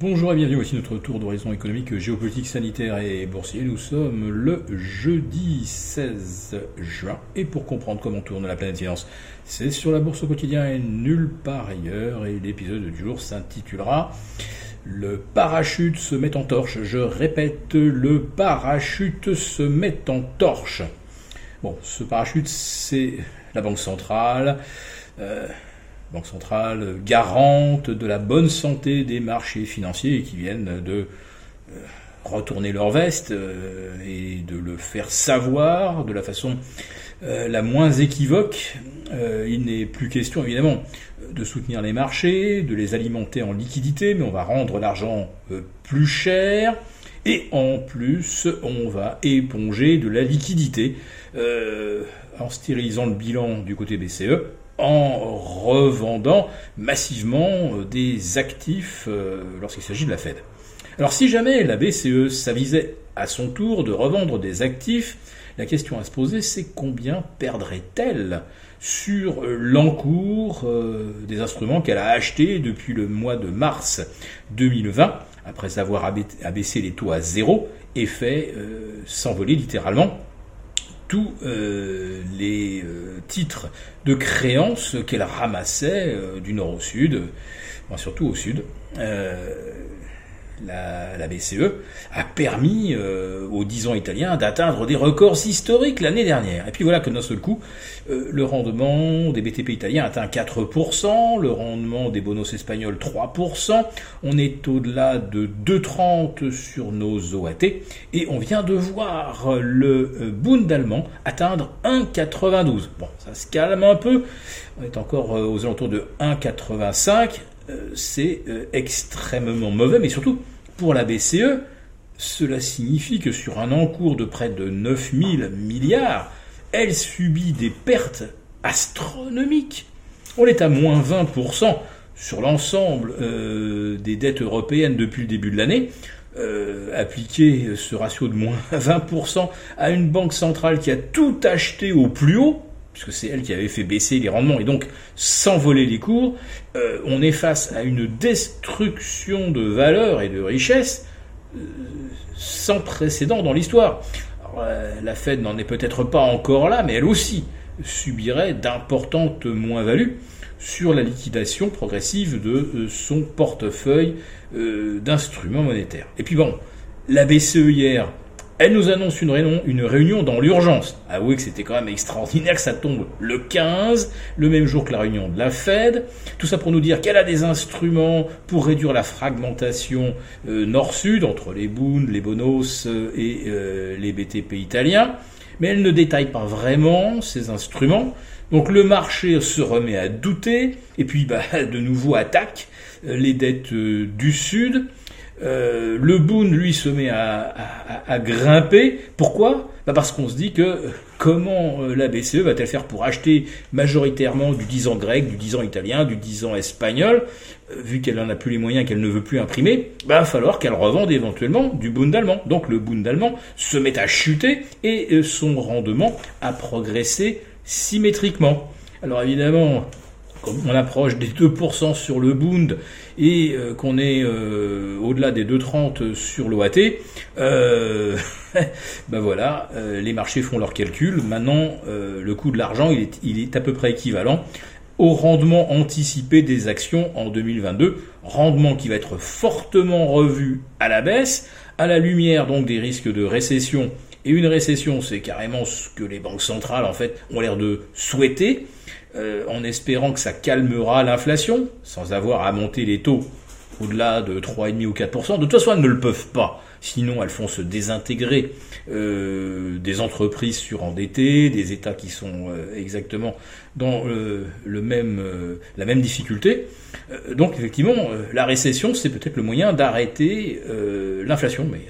Bonjour et bienvenue, voici notre tour d'horizon économique, géopolitique, sanitaire et boursier. Nous sommes le jeudi 16 juin et pour comprendre comment tourne la planète finance, c'est sur la bourse au quotidien et nulle part ailleurs et l'épisode du jour s'intitulera Le parachute se met en torche. Je répète, le parachute se met en torche. Bon, ce parachute c'est la Banque centrale. Euh, Banque centrale garante de la bonne santé des marchés financiers qui viennent de euh, retourner leur veste euh, et de le faire savoir de la façon euh, la moins équivoque. il n'est plus question évidemment de soutenir les marchés, de les alimenter en liquidité, mais on va rendre l'argent plus cher. Et en plus, on va éponger de la liquidité en stérilisant le bilan du côté BCE en revendant massivement euh, des actifs euh, lorsqu'il s'agit de la Fed. Alors si jamais la BCE s'avisait à son tour de revendre des actifs, la question à se poser c'est combien perdrait-elle sur euh, l'encours des instruments qu'elle a achetés depuis le mois de mars 2020, après avoir abaissé les taux à zéro et fait s'envoler littéralement tous euh, les euh, titres de créances qu'elle ramassait euh, du nord au sud, surtout au sud la, BCE, a permis euh, aux 10 ans italiens d'atteindre des records historiques l'année dernière. Et puis voilà que d'un seul coup, euh, le rendement des BTP italiens atteint 4%, le rendement des bonos espagnols 3%, on est au-delà de 2,30 sur nos OAT, et on vient de voir le euh, Bund allemand atteindre 1,92. Bon, ça se calme un peu, on est encore aux alentours de 1,85. Euh, c'est euh, extrêmement mauvais, mais surtout pour la BCE, cela signifie que sur un encours de près de 9000 milliards, elle subit des pertes astronomiques. On est à moins 20% sur l'ensemble euh, des dettes européennes depuis le début de l'année. appliquer ce ratio de moins 20% à une banque centrale qui a tout acheté au plus haut, puisque c'est elle qui avait fait baisser les rendements et donc s'envoler les cours, euh, on est face à une destruction de valeur et de richesse euh, sans précédent dans l'histoire. Euh, la Fed n'en est peut-être pas encore là, mais elle aussi subirait d'importantes moins-values sur la liquidation progressive de son portefeuille d'instruments monétaires. Et puis bon, la BCE hier elle nous annonce une réunion, dans l'urgence. Avouez que c'était quand même extraordinaire que ça tombe le 15, le même jour que la réunion de la Fed. Tout ça pour nous dire qu'elle a des instruments pour réduire la fragmentation euh, nord-sud entre les Bund, les Bonos euh, et euh, les BTP italiens. Mais elle ne détaille pas vraiment ces instruments. Donc le marché se remet à douter et puis bah, de nouveau attaque les dettes du Sud. Euh, le Boone, lui, se met à, grimper. Pourquoi? Bah Parce qu'on se dit que euh, comment euh, la BCE va-t-elle faire pour acheter majoritairement du 10 ans grec, du 10 ans italien, du 10 ans espagnol, vu qu'elle n'en a plus les moyens, qu'elle ne veut plus imprimer, bah, va falloir qu'elle revende éventuellement du Bund allemand. Donc le Bund allemand se met à chuter et son rendement a progressé symétriquement. Alors évidemment, comme on approche des 2% sur le Bund et euh, qu'on est euh, au-delà des 2,30 sur l'OAT, euh, ben voilà, les marchés font leurs calculs. Maintenant, le coût de l'argent, il est, il est à peu près équivalent au rendement anticipé des actions en 2022, rendement qui va être fortement revu à la baisse, à la lumière donc des risques de récession. Et une récession, c'est carrément ce que les banques centrales en fait ont l'air de souhaiter. Euh, en espérant que ça calmera l'inflation, sans avoir à monter les taux au-delà de 3,5 ou 4%. De toute façon, elles ne le peuvent pas. Sinon, elles font se désintégrer euh, des entreprises surendettées, des États qui sont euh, exactement dans le même, la même difficulté. donc, effectivement, la récession, c'est peut-être le moyen d'arrêter l'inflation, mais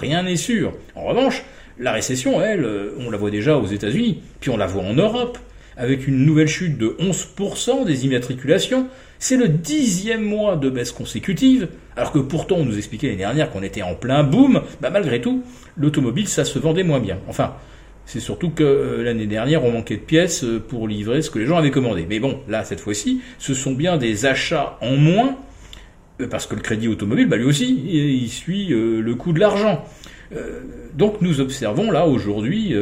rien n'est sûr. En revanche, la récession, elle, on la voit déjà aux États-Unis, puis on la voit en Europe avec une nouvelle chute de 11% des immatriculations. C'est le dixième mois de baisse consécutive, alors que pourtant on nous expliquait l'année dernière qu'on était en plein boom, bah malgré tout, l'automobile ça se vendait moins bien. Enfin, c'est surtout que euh, l'année dernière on manquait de pièces euh, pour livrer ce que les gens avaient commandé. Mais bon, là cette fois-ci, ce sont bien des achats en moins parce que le crédit automobile, bah lui aussi, il suit le coût de l'argent. donc nous observons là aujourd'hui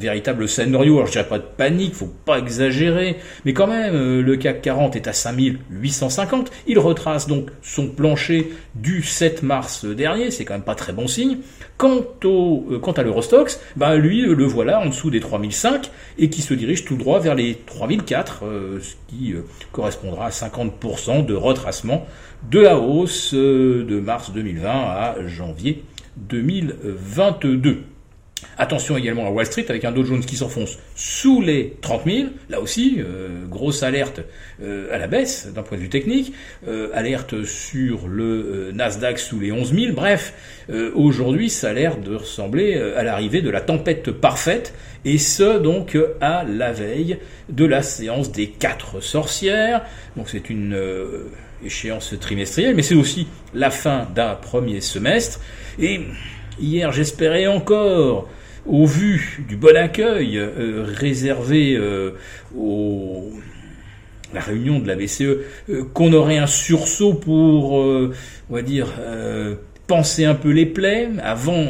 véritable scénario. Alors je dirais pas de panique, faut pas exagérer, mais quand même, euh, le CAC 40 est à 5850. Il retrace donc son plancher du 7 mars dernier, c'est quand même pas très bon signe. Quant, au, euh, quant à l'Eurostox, bah lui, euh, le voilà en dessous des 3005 et qui se dirige tout droit vers les 3004, ce qui correspondra à 50% de retracement de la hausse de mars 2020 à janvier 2022. Attention également à Wall Street avec un Dow Jones qui s'enfonce sous les 30 000. Là aussi, euh, grosse alerte euh, à la baisse d'un point de vue technique. Euh, alerte sur le Nasdaq sous les 11 000. Bref, aujourd'hui, ça a l'air de ressembler à l'arrivée de la tempête parfaite. Et ce, donc, à la veille de la séance des quatre sorcières. Donc c'est une échéance trimestrielle, mais c'est aussi la fin d'un premier semestre. Et Hier, j'espérais encore, au vu du bon accueil euh, réservé euh, au la réunion de la BCE, euh, qu'on aurait un sursaut pour, on va dire, penser un peu les plaies avant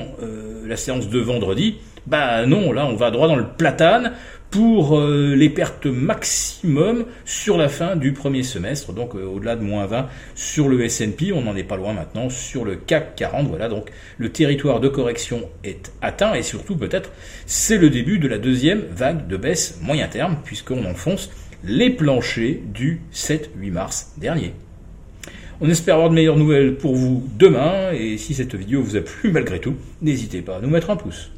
la séance de vendredi. Bah non, là on va droit dans le platane pour euh, les pertes maximum sur la fin du premier semestre, donc euh, au-delà de moins 20 sur le S&P, on n'en est pas loin maintenant sur le CAC 40, voilà, donc le territoire de correction est atteint et surtout peut-être c'est le début de la deuxième vague de baisse moyen terme puisqu'on enfonce les planchers du 7-8 mars dernier. On espère avoir de meilleures nouvelles pour vous demain et si cette vidéo vous a plu malgré tout, n'hésitez pas à nous mettre un pouce.